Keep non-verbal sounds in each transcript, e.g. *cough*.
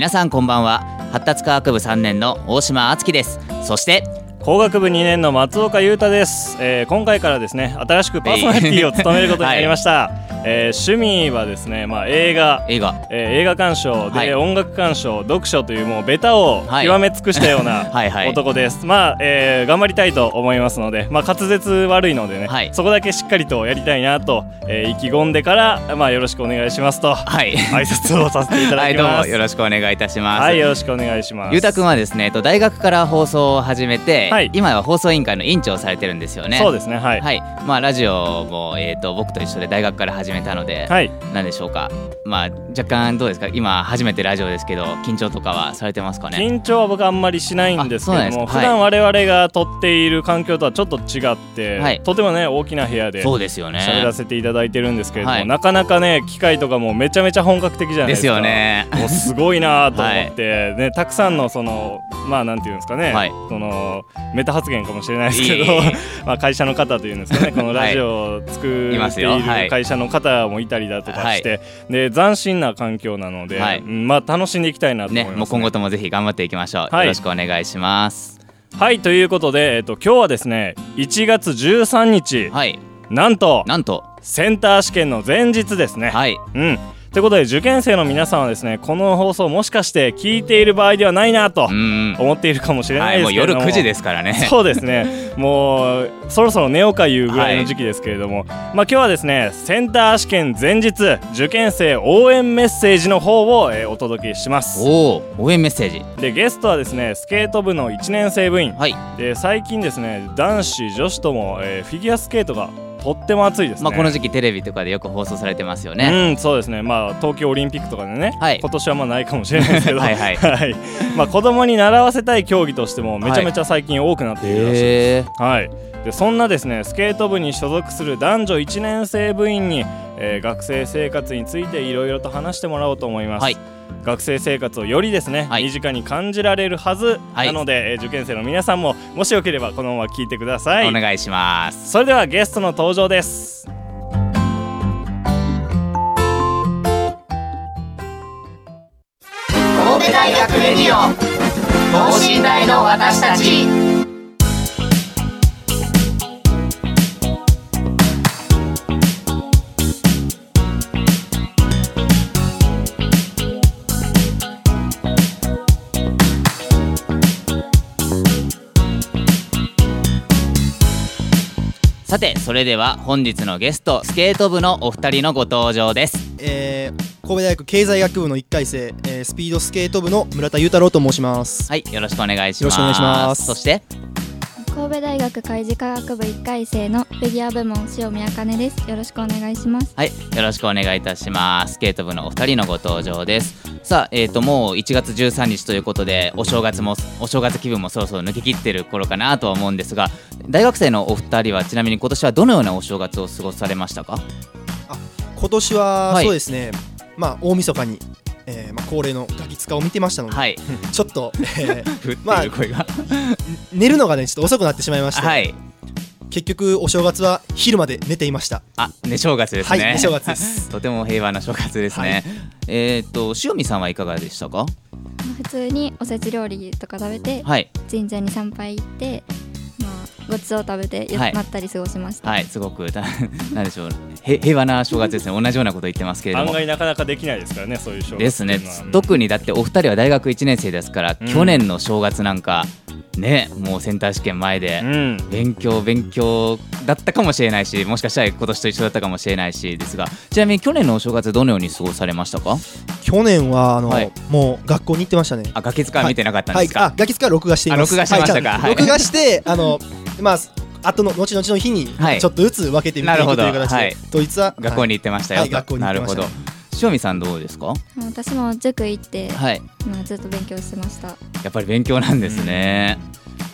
皆さんこんばんは。発達科学部3年の大島敦樹です。そして工学部2年の松岡裕太です、えー今回からですね新しくパーソナリティを務めることになりました、*laughs* えー趣味はですね、まあ、映画。映画。えー映画鑑賞。で、はい。音楽鑑賞読書というもうベタをはい。極め尽くしたような *laughs* はいはい。男です、まあ、えー頑張りたいと思いますので、まあ、滑舌悪いのでね、はい。そこだけしっかりとやりたいなと、えー意気込んでから、まあ、よろしくお願いしますとはい。挨拶をさせていたはいだきます。どうもよろしくお願いいたします。はいよろしくお願いします。ゆうたくんはですね、えっと、大学から放送を始めて、はい。今は放送委員会の委員長をされてるんですよね。そうですね。はい。はい。まあラジオも、えー、と僕と一緒で大学から始めたので、はい。なんでしょうか。まあ若干どうですか？今初めてラジオですけど緊張とかはされてますかね？緊張は僕あんまりしないんですけども、あそうなんですか？普段我々が撮っている環境とはちょっと違って、はい。とてもね大きな部屋でそうですよね。喋らせていただいてるんですけれども、はい。なかなかね機械とかもめちゃめちゃ本格的じゃないでですすかよね。もうすごいなと思って、*laughs* ね、たくさんのそのまあなんていうんですかね、はい。そのメタ発言かもしれないですけど *laughs* まあ会社の方というんですかねこのラジオを作っている会社の方もいたりだとかして、で斬新な環境なので、まあ楽しんでいきたいなと思います、ね。もう今後ともぜひ頑張っていきましょう、はい。よろしくお願いします。はいということで、えっと、今日はですね1月13日、はい。なんとなんと。センター試験の前日ですね。はい。うんということで受験生の皆さんはですねこの放送もしかして聞いている場合ではないなとうん思っているかもしれなはいですけれども、9時ですからね。そうですね。*laughs* もうそろそろ寝ようかいうぐらいの時期ですけれども、まあ今日はですねセンター試験前日受験生応援メッセージの方を、えーお届けします。おお応援メッセージ。でゲストはですねスケート部の1年生部員。はい。で最近ですね男子女子とも、えーフィギュアスケートがとっても熱いですね、まあこの時期テレビとかでよく放送されてますよね、うん、そうですね、まあ、東京オリンピックとかでね、はい。今年はまあないかもしれないですけど、*laughs* はいはい。はい。まあ、子供に習わせたい競技としても、めちゃめちゃ最近多くなっているらしいです。へえはい、でそんなですねスケート部に所属する男女1年生部員に、えー学生生活についていろいろと話してもらおうと思います。はい学生生活をよりですね、はい。身近に感じられるはず、はい。なので、えー受験生の皆さんももしよければこのまま聞いてください。お願いします。それではゲストの登場です。神戸大学レディオ等身大の私たちさてそれでは本日のゲストスケート部のお二人のご登場です。えー神戸大学経済学部の1回生、えースピードスケート部の村田裕太郎と申します。はいよろしくお願いします。よろしくお願いします。そして？神戸大学海事科学部1回生のフィギュア部門塩見茜です。よろしくお願いします。はいよろしくお願いいたします。スケート部のお二人のご登場です。さあえっ、ともう1月13日ということでお正月もお正月気分もそろそろ抜けきってる頃かなとは思うんですが大学生のお二人はちなみに今年はどのようなお正月を過ごされましたか？今年は、はい。そうですね、まあ大晦日に、えーまあ、恒例のガキ使を見てましたので、はい。*laughs* ちょっと、えー *laughs* 振ってまあいる声が、*laughs* 寝るのがねちょっと遅くなってしまいまして、はい。結局お正月は昼まで寝ていました。あ寝正月ですね。はい寝正月です。とても平和な正月ですね、はい。えっ、と塩見さんはいかがでしたか？普通におせち料理とか食べてはい。神社に参拝行ってまあごちそう食べて、はい。まったり過ごしました、はいすごくた *laughs* なんでしょうへ平和な正月ですね。同じようなこと言ってますけれども。案外なかなかできないですからねそういう正月ですねっていうのは。特にだってお二人は大学1年生ですから、うん。去年の正月なんかねもうセンター試験前で、うん。勉強勉強だったかもしれないしもしかしたら今年と一緒だったかもしれないしですがちなみに去年のお正月どのように過ごされましたか？去年はあの、はい。もう学校に行ってましたね。あガキ使は見てなかったんはい。ですか、あガキ使は録画しています。あ録画してましたか？はい。はい。録画してあのまあ後の後々の日にはい。ちょっとずつ分けてみていくという形で、はい。統一は学校に行ってましたよ、はい学校に行なるほってました。ど。塩見さんどうですか？私も塾行って、はい。まあ、ずっと勉強してました。やっぱり勉強なんですね、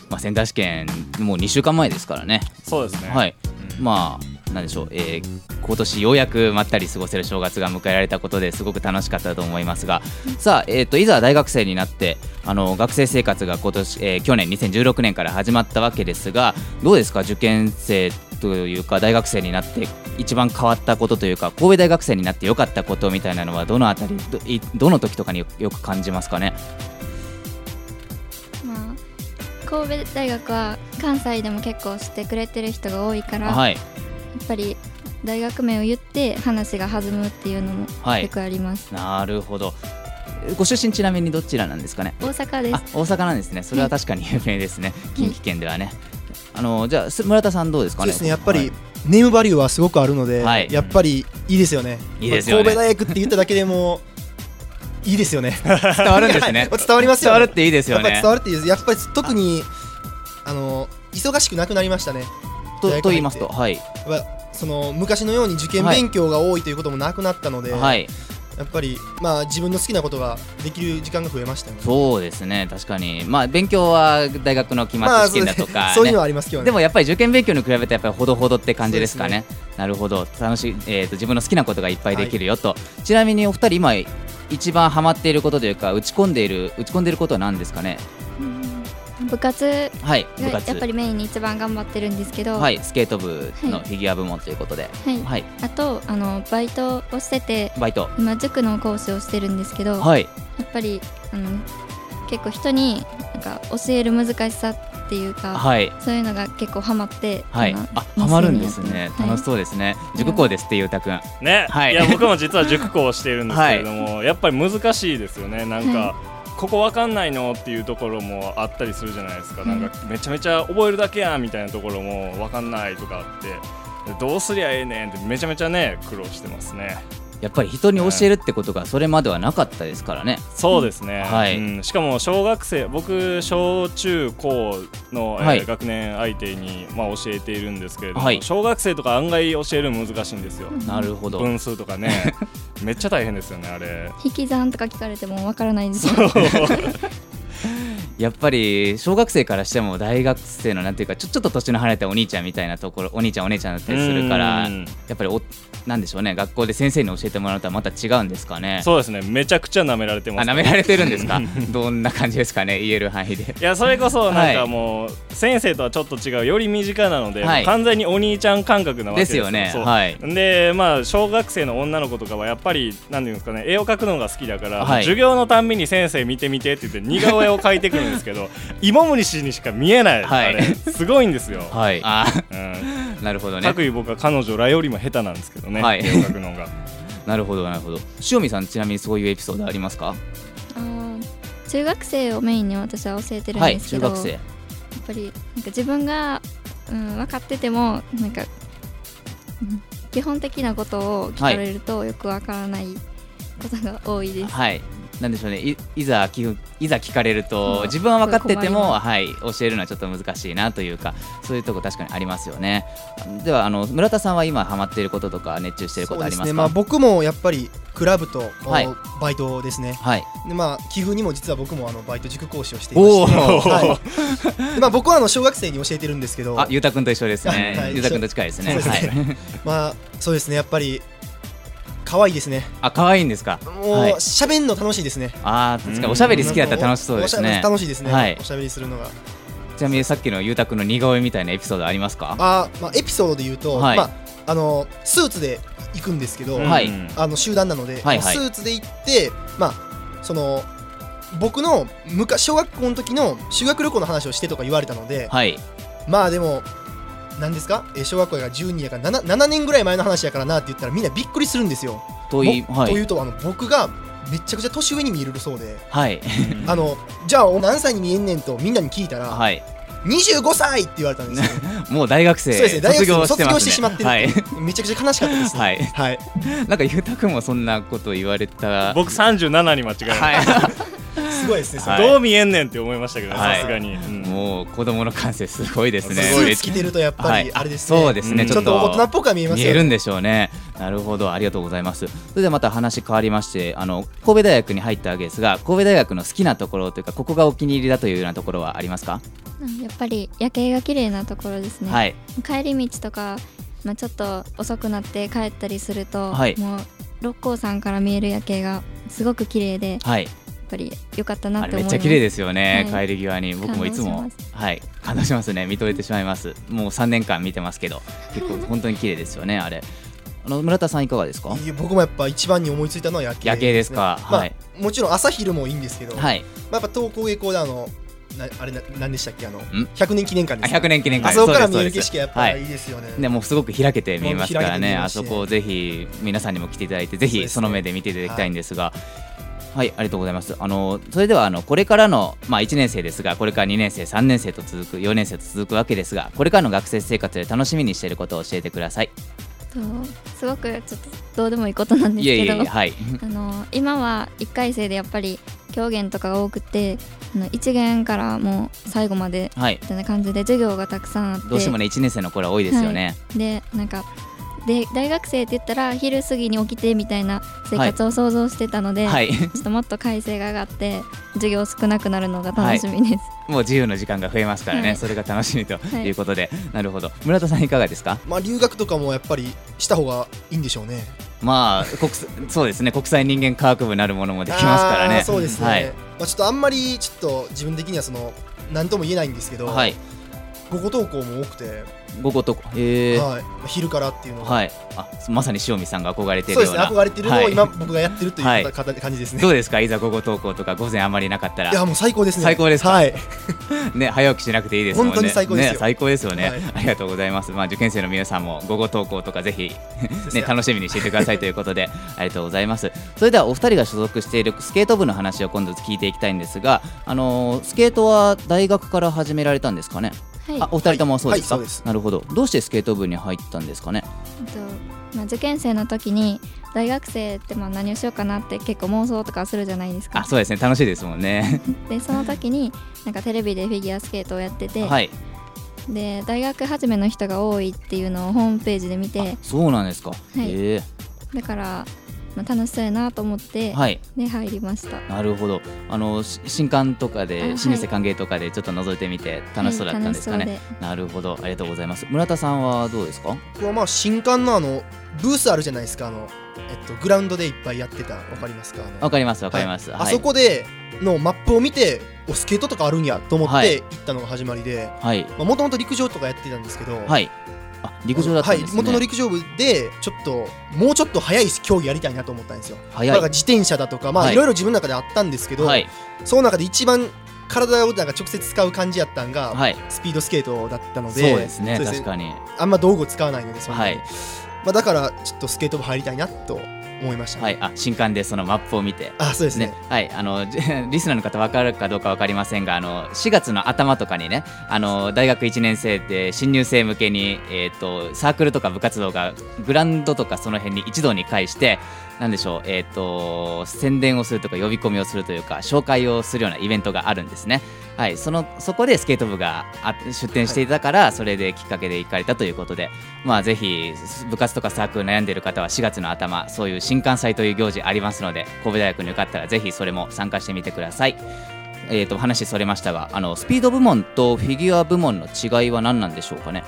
まあ、センター試験もう2週間前ですからね。そうですね。はい、まあなんでしょう、えー今年ようやくまったり過ごせる正月が迎えられたことですごく楽しかったと思いますがさあ、えー、といざ大学生になってあの学生生活が今年、えー去年2016年から始まったわけですがどうですか受験生というか大学生になって一番変わったことというか神戸大学生になってよかったことみたいなのはどのあたりどいどの時とかによよく感じますかね？まあ神戸大学は関西でも結構知ってくれてる人が多いから、はい。やっぱり大学名を言って話が弾むっていうのもはい。よくあります、なるほど。ご出身ちなみにどちらなんですかね？大阪です。あ大阪なんですね。それは確かに有名ですね、近畿圏ではね。あのじゃあす村田さんどうですかね？そうですね。やっぱり、はい。ネームバリューはすごくあるので、はい。やっぱりいいですよね。いいですよね。神戸大学って言っただけでもいいですよね。*laughs* 伝わるんですね。は *laughs* い伝わりますよね。伝わるっていいですよやっぱりね伝わるっていいです。やっぱり特にあの忙しくなくなりましたねとと言いますとはい。その昔のように受験はい勉強が多いということもなくなったので、はい。やっぱりまあ自分の好きなことができる時間が増えましたよね。そうですね確かに。まあ勉強は大学の期末試験だとか、ね。そういうのはありますけどね。でもやっぱり受験勉強に比べてやっぱりほどほどって感じですかね。なるほど。楽しい、えー、と自分の好きなことがいっぱいできるよと、ちなみにお二人今一番ハマっていることというか打ち込んでいる打ち込んでいることは何ですかね？部活はい部が活。やっぱりメインに一番頑張ってるんですけど、はいスケート部のフィギュア部門ということで。はい。はい。あとあのバイトをしててバイト。今塾の講師をしてるんですけど、はい。やっぱりあの結構人になんか教える難しさっていうか、はい。そういうのが結構ハマって、はい。今あハマるんですね。楽しそうですね。塾校ですってゆうたくん。ね、はい。い、や僕も実は塾講をしているんですけれども、*laughs* やっぱり難しいですよね。なんか、はここわかんないのっていうところもあったりするじゃないですか、はいなんかめちゃめちゃ覚えるだけやんみたいなところもわかんないとかあって。でどうすりゃええねんってめちゃめちゃね苦労してますねやっぱり人に教えるってことがそれまではなかったですからね。そうですね、はい。うん、しかも小学生僕小中高の、えーはい。学年相手に、まあ、教えているんですけれども、はい。小学生とか案外教えるの難しいんですよ、なるほど。分数とかね。*laughs* めっちゃ大変ですよねあれ。引き算とか聞かれてもわからないんですよやっぱり小学生からしても大学生のなんていうかちょちょっと年の離れたお兄ちゃんみたいなところお兄ちゃんお姉ちゃんだったりするからうん。やっぱりおなんでしょうね学校で先生に教えてもらうとはまた違うんですかね。そうですね。めちゃくちゃ舐められてます。あ舐められてるんですか？どんな感じですかね？言える範囲で。いやそれこそなんはい。かもう、先生とはちょっと違うより身近なので、はい。完全にお兄ちゃん感覚なわけでですすよよねはい。でまあ小学生の女の子とかはやっぱりなんていうんですかね絵を描くのが好きだから、はい。授業のたんびに先生見てみてって言って似顔絵を描いてくるんですけど芋虫にしか見えない、はい。あれすごいんですよ、はい。あうん、ー *laughs* なるほどね。各位僕は彼女らよりも下手なんですけどね、はい。絵を描くのが。*laughs* なるほどなるほど。塩見さんちなみにそういうエピソードありますか？あー中学生をメインに私は教えてるんはいですけど、中学生。やっぱりなんか自分が、うん、分かっててもなんか、うん基本的なことを聞かれるとよくわからないことが多いです、はいなんでしょうね。いいざ聞くいざ聞かれると、うん。自分は分かってても、はい、教えるのはちょっと難しいなというかそういうとこ確かにありますよね。ではあの村田さんは今ハマっていることとか熱中していることありますか？そうですね。まあ僕もやっぱりクラブと、はい。バイトですね。はい。でまあ寄付にも実は僕もあのバイト塾講師をしていまして、はい。でまあ、僕はあの小学生に教えてるんですけど。あゆうたくんと一緒ですね、はい。ゆうたくんと近いですね。そうですはい。まあそうですね。やっぱり可愛いですね。あ可愛いんですか？もうはい。喋、んの楽しいですね。あー確かに。おしゃべり好きだったら楽しそうですね。り楽しいですね、はい。おしゃべりするのが。ちなみにさっきのゆうたくんの似顔絵みたいなエピソードありますか？あ、まあ、エピソードで言うと、はい。まああのスーツで行くんですけど、はい。うんあの集団なので、はいはい。スーツで行ってまあその僕の昔小学校の時の修学旅行の話をしてとか言われたので、はい。まあでも何ですか？えー小学校が12やから 7, 7年ぐらい前の話やからなって言ったらみんなびっくりするんですよ。といはい。というとあの僕がめちゃくちゃ年上に見えるそうで。はい。*laughs* あのじゃあ何歳に見えんねんとみんなに聞いたら、はい。25歳って言われたんですよ。*laughs* もう大学生そうですね大学生卒業してしまってるはいってい。うめちゃくちゃ悲しかったですね。はい。はい、なんかゆうたくんもそんなこと言われた僕37に間違いない、はすごいですね、はい。どう見えんねんって思いましたけどさすがに、うん。いもう子供の感性すごいですね。スーツ着てるとやっぱりあれですね、そうですね、うん。ちょっと大人っぽくは見えます見えるんでしょうね。なるほど。ありがとうございます。それではまた話変わりましてあの神戸大学に入ったわけですが神戸大学の好きなところというかここがお気に入りだというようなところはありますか、うんやっぱり夜景が綺麗なところですね、はい。帰り道とか、まあ、ちょっと遅くなって帰ったりすると、はい。もう六甲山から見える夜景がすごく綺麗ではいぱり良かったなって思います。めっちゃ綺麗ですよね、はい。帰り際に。僕もいつも感動しはい感動しますね。見とれてしまいます。もう3年間見てますけど。結構本当に綺麗ですよねあれ。あの村田さんいかがですか？いや僕もやっぱ一番に思いついたのは夜景夜景ですか？まあはい。もちろん朝昼もいいんですけど、まあ、はいやっぱ東工芸工であのなあれな何でしたっけ？あのん？100年記念館あですか？100年記念会あそこから見える景色がやっぱはい。いいですよね、ね、もうすごく開けて見えますからね、あそこをぜひ皆さんにも来ていただいて、ぜひその目で見ていただきたいんですが。はい、ありがとうございます。あのそれではあのこれからのまあ1年生ですが、これから2年生、3年生と続く、4年生と続くわけですが、これからの学生生活で楽しみにしていることを教えてください。とすごくちょっとどうでもいいことなんですけど *laughs* あの今は1回生でやっぱり狂言とかが多くてあの1限からもう最後まではいみ、たいな感じで授業がたくさんあってどうしてもね1年生の頃は多いですよね。でなんかで大学生って言ったら昼過ぎに起きてみたいな生活を想像してたので、はい、ちょっともっと改正が上がって授業少なくなるのが楽しみです、*laughs* もう自由の時間が増えますからね、はい。それが楽しみとはい。いうことで、なるほど。村田さんいかがですか？まあ留学とかもやっぱりした方がいいんでしょうね。まあ国際そうですね、国際人間科学部なるものもできますからね。そうですね、はい、まあ、ちょっとあんまりちょっと自分的にはその何とも言えないんですけど、はい、午後登校も多くて、午後とへえ、はい、昼からっていうのが、はい、あまさに塩見さんが憧れていそうですね。るような。憧れてるのはい。を今僕がやってるというはい。感じですね、どうですか、いざ午後登校とか午前あんまりなかったら。い、やもう最高ですね。最高ですか？はい。*laughs* ね早起きしなくていいですもんね。本当に最高ですよ。ね、最高ですよね、はい。ありがとうございます。まあ受験生の皆さんも午後登校とかぜひね楽しみにしていてください *laughs* ということでありがとうございます。それではお二人が所属しているスケート部の話を今度聞いていきたいんですが、あのースケートは大学から始められたんですかね？はいあお二人ともそうですか、はいはいそうですなるほど。どうしてスケート部に入ったんですかね？えっとまあ、受験生の時に大学生ってまあ何をしようかなって結構妄想とかするじゃないですかあそうですね楽しいですもんね。*laughs* でその時になんかテレビでフィギュアスケートをやってて、はい。で大学始めの人が多いっていうのをホームページで見てそうなんですか。いえだから、まあ、楽しそうやなと思って、えはい。で入りましたなるほど。あのし新刊とかあではい新入生歓迎とかでちょっと覗いてみて楽しそうだったんですかね？はいなるほど。ありがとうございます。村田さんはどうですか？僕はまあ新刊のあのブースあるじゃないですかあの、えっと、グラウンドでいっぱいやってたわかりますか？わかりますわかります。はい。あそこでのマップを見ておスケートとかあるんやと思っはいて行ったのが始まりではいもともと陸上とかやってたんですけど、はい。あ陸上だったんですね。はい、元の陸上部でちょっともうちょっと速い競技やりたいなと思ったんですよだから。自転車だとかまはいあいろいろ自分の中であったんですけど、はいその中で一番体をなんか直接使う感じやったんが、はい。スピードスケートだったのそうでですねそう確かに。あんま道具使わないのでそんなにはいまあ、だからちょっとスケート部入りたいなと思いました、はい。あ新刊でそのマップを見て。あそうですねね、はい、あのじ *laughs* リスナーの方分かるかどうか分かりませんがあの4月の頭とかにねあの大学1年生で新入生向けに、えー、とサークルとか部活動がグラウンドとかその辺に一堂に会してなんでしょう、えー、と宣伝をするとか呼び込みをするというか紹介をするようなイベントがあるんですね。はい、そのそこでスケート部があ出展していたから、それできっかけで行かれたということで、まあ、ぜひ部活とかサークル悩んでいる方は4月の頭そういう新刊祭という行事ありますので神戸大学に受かったらぜひそれも参加してみてください。えー、と話それましたがあのスピード部門とフィギュア部門の違いは何なんでしょうかね？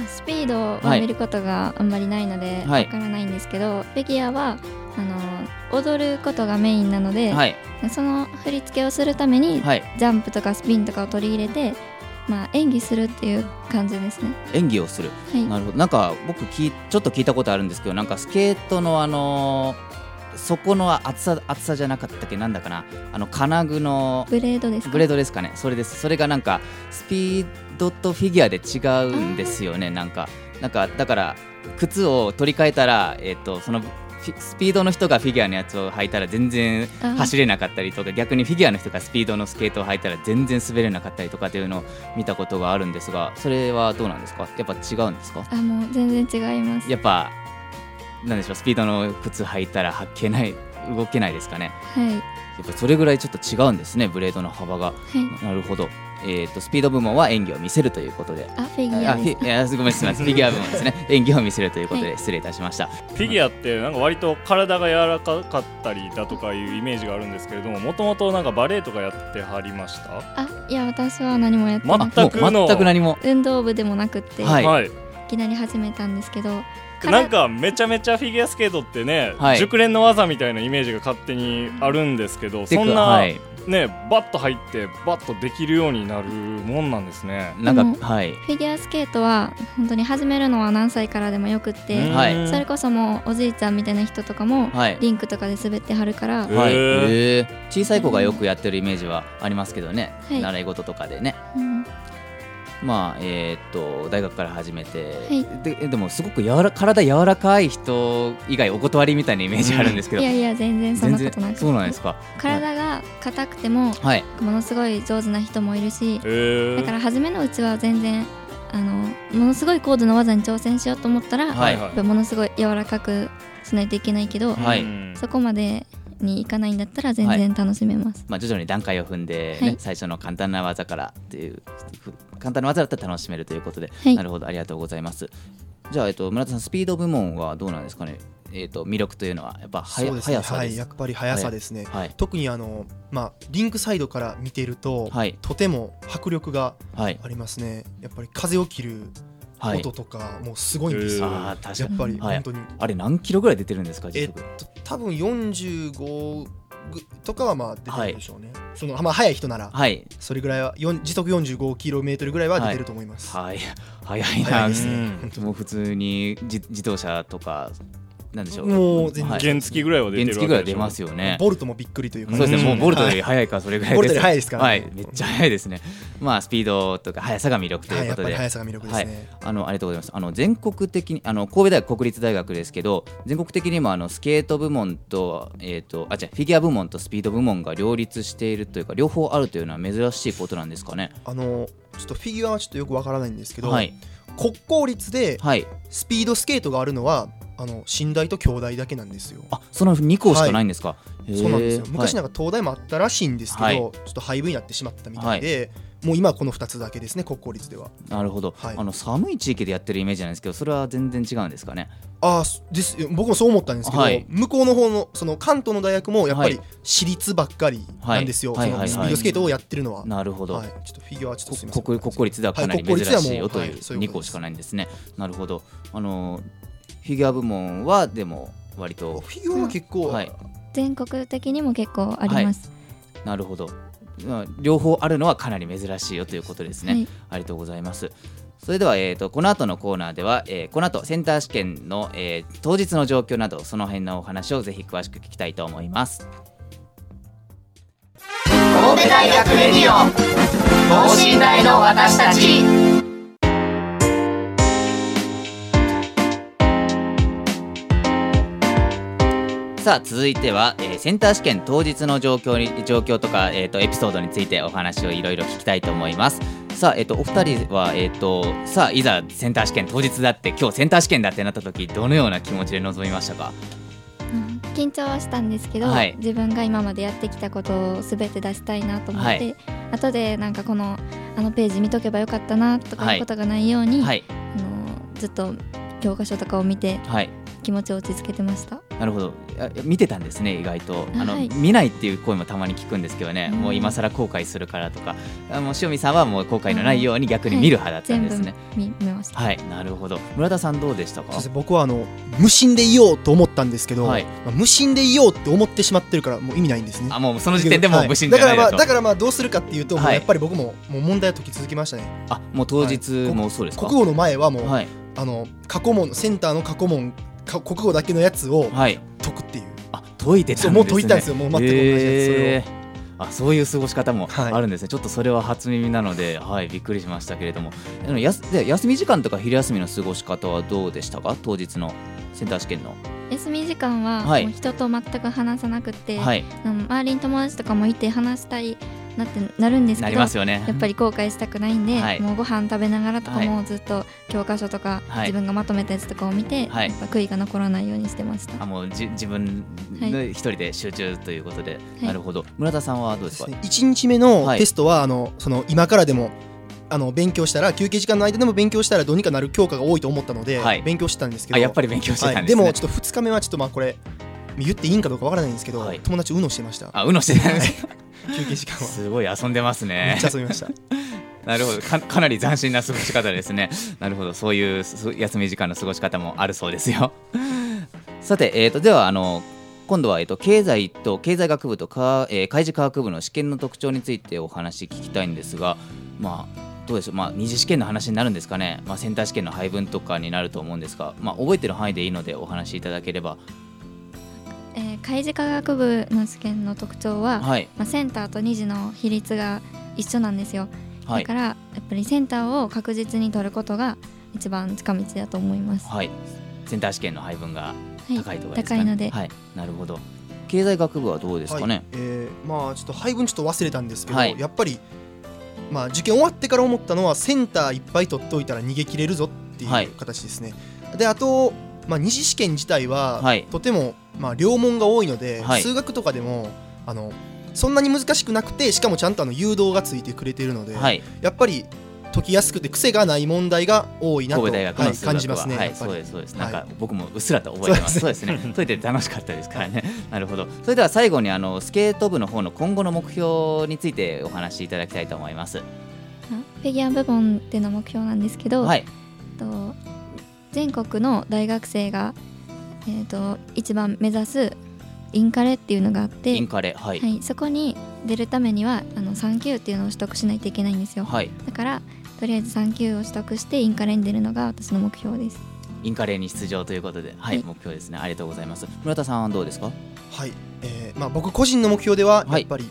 まあスピードははい。見ることがあんまりないのではい。わからないんですけど、フィギュアはあの踊ることがメインなので、はい、その振り付けをするために、はい、ジャンプとかスピンとかを取り入れて、まあ、演技するっていう感じですね。演技をする。はい、なるほど。なんか僕聞いちょっと聞いたことあるんですけどなんかスケートのあのー底の厚さ厚さじゃなかったっけ？なんだかな？あの金具のブレードですか？ブレードですかね？それです。それがなんかスピードとフィギュアで違うんですよね。なんかなんかだから靴を取り替えたら、えっとそのスピードの人がフィギュアのやつを履いたら全然あ走れなかったりとか逆にフィギュアの人がスピードのスケートを履いたら全然滑れなかったりとかっていうのを見たことがあるんですがそれはどうなんですか？やっぱ違うんですか？あもう全然違います。やっぱなんでしょうスピードの靴履いたら履けない動けないですかね。はい。やっぱそれぐらいちょっと違うんですねブレードの幅が。はい。なるほど。えー、とスピード部門は演技を見せるということで。あフィギュあアですフィごめんすみませんフィギュア部門ですね。*laughs* 演技を見せるということで失礼いたしました、フィギュアってなんか割と体が柔らかかったりだとかいうイメージがあるんですけれどももともとなんかバレエとかやってはりました？あいや私は何もやってない、全く全く何も。運動部でもなくって、はいい、はいきなり始めたんですけどなんかめちゃめちゃフィギュアスケートってね、はい。熟練の技みたいなイメージが勝手にあるんですけどてかそんな、はい。ねバッと入ってバッとできるようになるもんなんですね。なんかはい。フィギュアスケートは本当に始めるのは何歳からでもよくって、ん。はい。それこそもうおじいちゃんみたいな人とかもはい。リンクとかで滑ってはるから、へはい、ーへー。小さい子がよくやってるイメージはありますけどね、はい。習い事とかでね。うんまあえーっと大学から始めて、はい。ででもすごく柔ら体柔らかい人以外お断りみたいなイメージあるんですけど、いやいや全然そんなことなく。てそうなんですか？体が硬くてもはい。ものすごい上手な人もいるしだから初めのうちは全然あのものすごい高度な技に挑戦しようと思ったら、はい。やっぱものすごい柔らかくしないといけないけど、はい。うんそこまでにいかないんだったら全然楽しめます、まあ、徐々に段階を踏んで、ねはい。最初の簡単な技からっていうふ簡単な技だったら楽しめるということで、はい。なるほどありがとうございます。じゃあ、えっと、村田さんスピード部門はどうなんですかね？えっと魅力というのはやっぱはやそうですね。はい速さです。やっぱり速さですね。はい。特にあのまあリンクサイドから見てるとはい。とても迫力がはい。ありますね。やっぱり風を切るはい。音とかもうすごいんですよ、あー確かに。やっぱりはい。本当に、あれ何キロぐらい出てるんですかえっと多分45ぐとかはまあ出てるでしょうね、そのまあ速い人ならはい。それぐらいは時速 45km ぐらいは出てると思います、はい。*laughs* 早いな。速いですね。もう普通に自自動車とかなんでしょう。もう全然はい。原付ぐらい。は出てる原付ぐらい出ますよね。ボルトもびっくりというか。そうですね、うん。もうボルトより速いか、それぐらいです。ボルトより速いですからね。はい、めっちゃ速いですね。まあ、スピードとか速さが魅力とはいいうことで。ぱり速さが魅力ですね、あのありがとうございます。あの全国的にあの神戸大学国立大学ですけど、全国的にもあのスケート部門とえっ、とあじゃフィギュア部門とスピード部門が両立しているというか両方あるというのは珍しいことなんですかね。あのちょっとフィギュアはちょっとよくわからないんですけど、はい国公立ではい。スピードスケートがあるのはあの寝台と京大だけなんですよ。あその2校しかないんですか？へーそうなんですよ昔なんはか東大もあったらしいんですけど、はいちょっと廃部になってしまったみたいで、もう今はこの2つだけですね国公立では。いなるほど、はいあの寒い地域でやってるイメージなんですけど、それは全然違うんですかね？あです僕もそう思ったんですけど、はい向こうの方のその関東の大学もやっぱりはい私立ばっかりなんですよ、はいはいはいそのスピードスケートをやってるのは。なるほど。はい、ちょっとフィギュアはちょっとすみません。国国公立ではかなり珍はい国公立ではもうしいよというはいそういうことです2校しかないんですね。なるほど。あのフィギュア部門はでも割とフィギュアは結構、はい全国的にも結構あります、なるほど。まあ両方あるのはかなり珍しいよということですね。はいありがとうございます。それでは、えー、とこの後のコーナーでは、えーこの後センター試験の、えー当日の状況などその辺のお話をぜひ詳しく聞きたいと思います。神戸大学レディオ等身大の私たちさあ続いては、えーセンター試験当日の状況に状況とか、えー、とエピソードについてお話をいろいろ聞きたいと思います。さあ、えー、とお二人は、えー、とさあいざセンター試験当日だって今日センター試験だってなった時どのような気持ちで臨みましたか？うん緊張はしたんですけど、はい。自分が今までやってきたことを全て出したいなと思って、はい。後でなんかこのあのページ見とけばよかったなとかはい。いうことがないように、はい。あのずっと教科書とかを見てはい。気持ちを落ち着けてましたなるほど。いや見てたんですね意外と。あの、はい。見ないっていう声もたまに聞くんですけどね、うん。もう今更後悔するからとか。あもう塩見さんはもう後悔のないように逆に見る派だったんですね、見見ました、はい。なるほど。村田さんどうでしたか？僕はあの無心でいようと思ったんですけど、はい。まあ無心でいようって思ってしまってるからもう意味ないんですね。あもうその時点でもう無心じゃないだと、はだからまあだからまあどうするかっていうと、やっぱり僕ももう問題を解き続けましたね。あもう当日もそうですか、国語の前はもう、はい。あの過去問センターの過去問か国語だけのやつをはい。解くっていう。あ解いてたんですね。そうもう解いたんですよ。もう全く同じやつそれをあそういう過ごし方もはい。あるんですね、ちょっとそれは初耳なので、はい、びっくりしましたけれども。やすで休み時間とか昼休みの過ごし方はどうでしたか？当日のセンター試験の。休み時間ははい。もう人と全く話さなくて、はい。周りに友達とかもいて話したいなってなるんですなけどりますよね。やっぱり後悔したくないんで、はい。もうご飯食べながらとかはもずっと教科書とか、はい。自分がまとめたやつとかを見て、はい。やっぱ悔いが残らないようにしてました。あもうじ自分の一人で集中ということで、い。なるほど。村田さんはどうですか、1日目のはい。テストは、あのその今からでもあの勉強したら休憩時間の間でも勉強したらどうにかなる教科が多いと思ったので、はい。勉強してたんですけど。あやっぱり勉強してたんはい、ですね、でもちょっと2日目はちょっとまあこれ言っていいんかどうかわからないんですけど、はい。友達うのしてました。あうのしてたんです休憩時間は。すごい遊んでますめねっちゃ遊びました。*laughs* なるほど。かかなり斬新な過ごし方ですね。なるほど。そういうす休み時間の過ごし方もあるそうですよ。*laughs* さて、えー、とではあの今度は、えー、と経済と経済学部とか、えー、海事科学部の試験の特徴についてお話聞きたいんですがまあどうでしょう、まあ、二次試験の話になるんですかね、まあ、センター試験の配分とかになると思うんですが、まあ、覚えてる範囲でいいのでお話しいただければえー海事科学部の試験の特徴は、はい。まあ、センターと2次の比率が一緒なんですよ、はい。だからやっぱりセンターを確実に取ることが一番近道だと思います、はい。センター試験の配分がはい。高いところですかね、高いので、はい、なるほど。経済学部はどうですかね、はい。えーまあちょっと配分ちょっと忘れたんですけど、はい。やっぱりまあ受験終わってから思ったのはセンターいっぱい取っておいたら逃げ切れるぞってはい。いう形ですね、であと、まあ、二次試験自体は、はい。とても、まあ、両問が多いので、はい。数学とかでもあのそんなに難しくなくてしかもちゃんとあの誘導がついてくれているので、はい。やっぱり解きやすくて癖がない問題が多いなと、神戸大学はい、の数学は、感じますね、はい、そうですそうです、はいなんか僕もうっすらと覚えてます。そうですね。解いて楽しかったですからね。*laughs* なるほど。それでは最後にあのスケート部の方の今後の目標についてお話しいただきたいと思います。フィギュア部門での目標なんですけど、はい。えっと全国の大学生が、えー、と一番目指すインカレっていうのがあって、インカレはいはい、そこに出るためにはあの3級っていうのを取得しないといけないんですよ、はいだからとりあえず3級を取得してインカレに出るのが私の目標ですインカレに出場ということで、はい、はい目標ですね。ありがとうございます。村田さんはどうですか？はい、えーまあ、僕個人の目標でははいやっぱり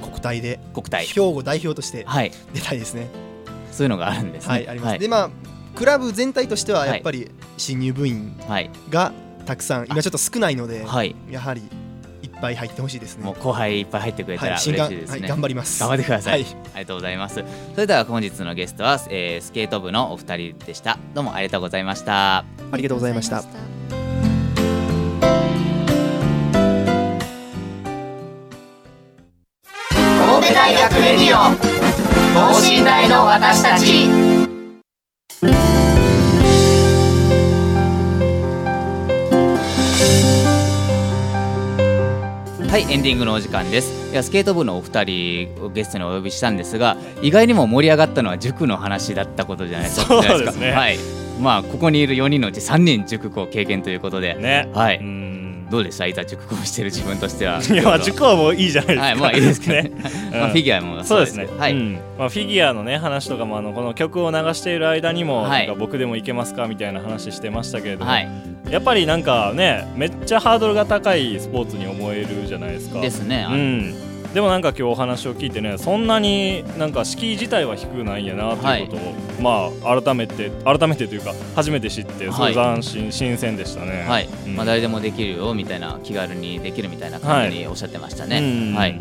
国体で国体。兵庫代表としてはい、出たいですね。そういうのがあるんですね。はい、あります。はいで、まあ、クラブ全体としてはやっぱり新入部員はい、がたくさん、今ちょっと少ないので、はい、やはりいっぱい入ってほしいですね。もう後輩いっぱい入ってくれたら嬉しいですね。頑張ります。頑張ってください。はいありがとうございます。それでは本日のゲストは、えースケート部のお二人でした。どうもありがとうございました。ありがとうございました大学レディオ等身大の私たちはい、エンディングのお時間です。いや、スケート部のお二人をゲストにお呼びしたんですが、意外にも盛り上がったのは塾の話だったことじゃないですか。そうですねはい。まあ、ここにいる4人のうち3人塾校経験ということで、ねはい。うんどうでした？いざ塾校してる自分としては。*laughs* いやまあ塾はもういいじゃないですかはい、まあいいですけど *laughs* ね。まあ、うんフィギュアもそうですねはい。うんまあ、フィギュアのね話とかもあのこの曲を流している間にも、はいなんか僕でもいけますかみたいな話してましたけれども、はい。やっぱりなんかねめっちゃハードルが高いスポーツに思えるじゃないですかですね。うん、でもなんか今日お話を聞いてねそんなになんか敷居自体は低くないんやなということを、まあ改めて改めてというか初めて知ってすごい斬新、新鮮でしたね。はい、うん。まあ誰でもできるよみたいな気軽にできるみたいな感じにおっしゃってましたね。うん。はい。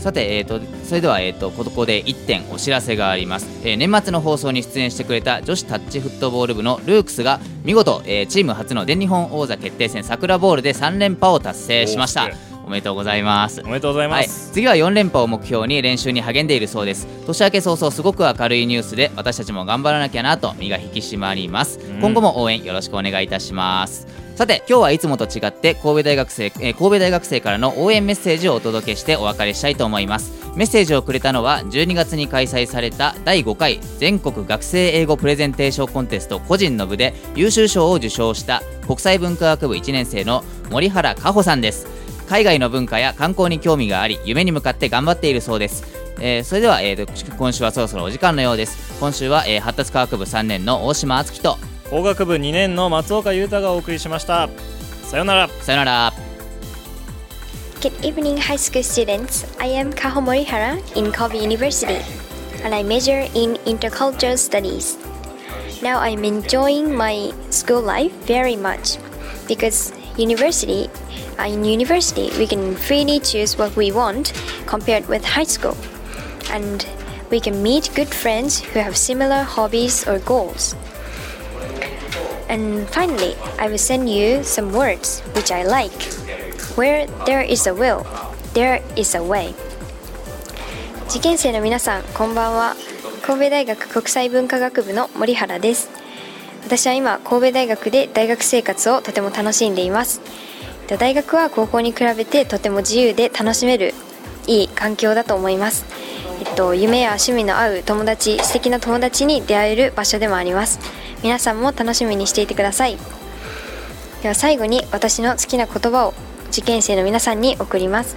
さて、えー、とそれでは、えー、とここで1点お知らせがあります、えー年末の放送に出演してくれた女子タッチフットボール部のルークスが見事、えーチーム初の全日本王座決定戦桜ボールで3連覇を達成しましたおめでとうございます。おめでとうございまはい、す、次は4連覇を目標に練習に励んでいるそうです。年明け早々すごく明るいニュースで私たちも頑張らなきゃなと身が引き締まります、うん。今後も応援よろしくお願いいたします。さて今日はいつもと違って神戸大学生、えー神戸大学生からの応援メッセージをお届けしてお別れしたいと思います。メッセージをくれたのは12月に開催された第5回全国学生英語プレゼンテーションコンテスト個人の部で優秀賞を受賞した国際文化学部1年生の森原加穂さんです海外の文化や観光に興味があり夢に向かって頑張っているそうです、えーそれでは、えーと今週はそろそろお時間のようです今週は、えー発達科学部3年の大島敦樹と工学部2年の松岡裕太がお送りしましたさようならさよなら Good evening, high school students. I am Kaho Morihara in Kobe University, and I major in intercultural studies. Now I'm enjoying my school life very much. because university uh, in university we can freely choose what we want compared with high school and we can meet good friends who have similar hobbies or goals and finally i will send you some words which i like where there is a will there is a way 受験生の皆さんこんばんは神戸大学国際文化学部の森原です私は今神戸大学で大学生活をとても楽しんでいますえっと 大学は高校に比べてとても自由で楽しめるいい環境だと思います。えっと夢や趣味の合う友達素敵な友達に出会える場所でもあります。皆さんも楽しみにしていてください。では最後に私の好きな言葉を受験生の皆さんに送ります。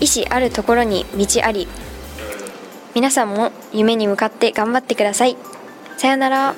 意志あるところに道あり皆さんも夢に向かって頑張ってください。さようなら。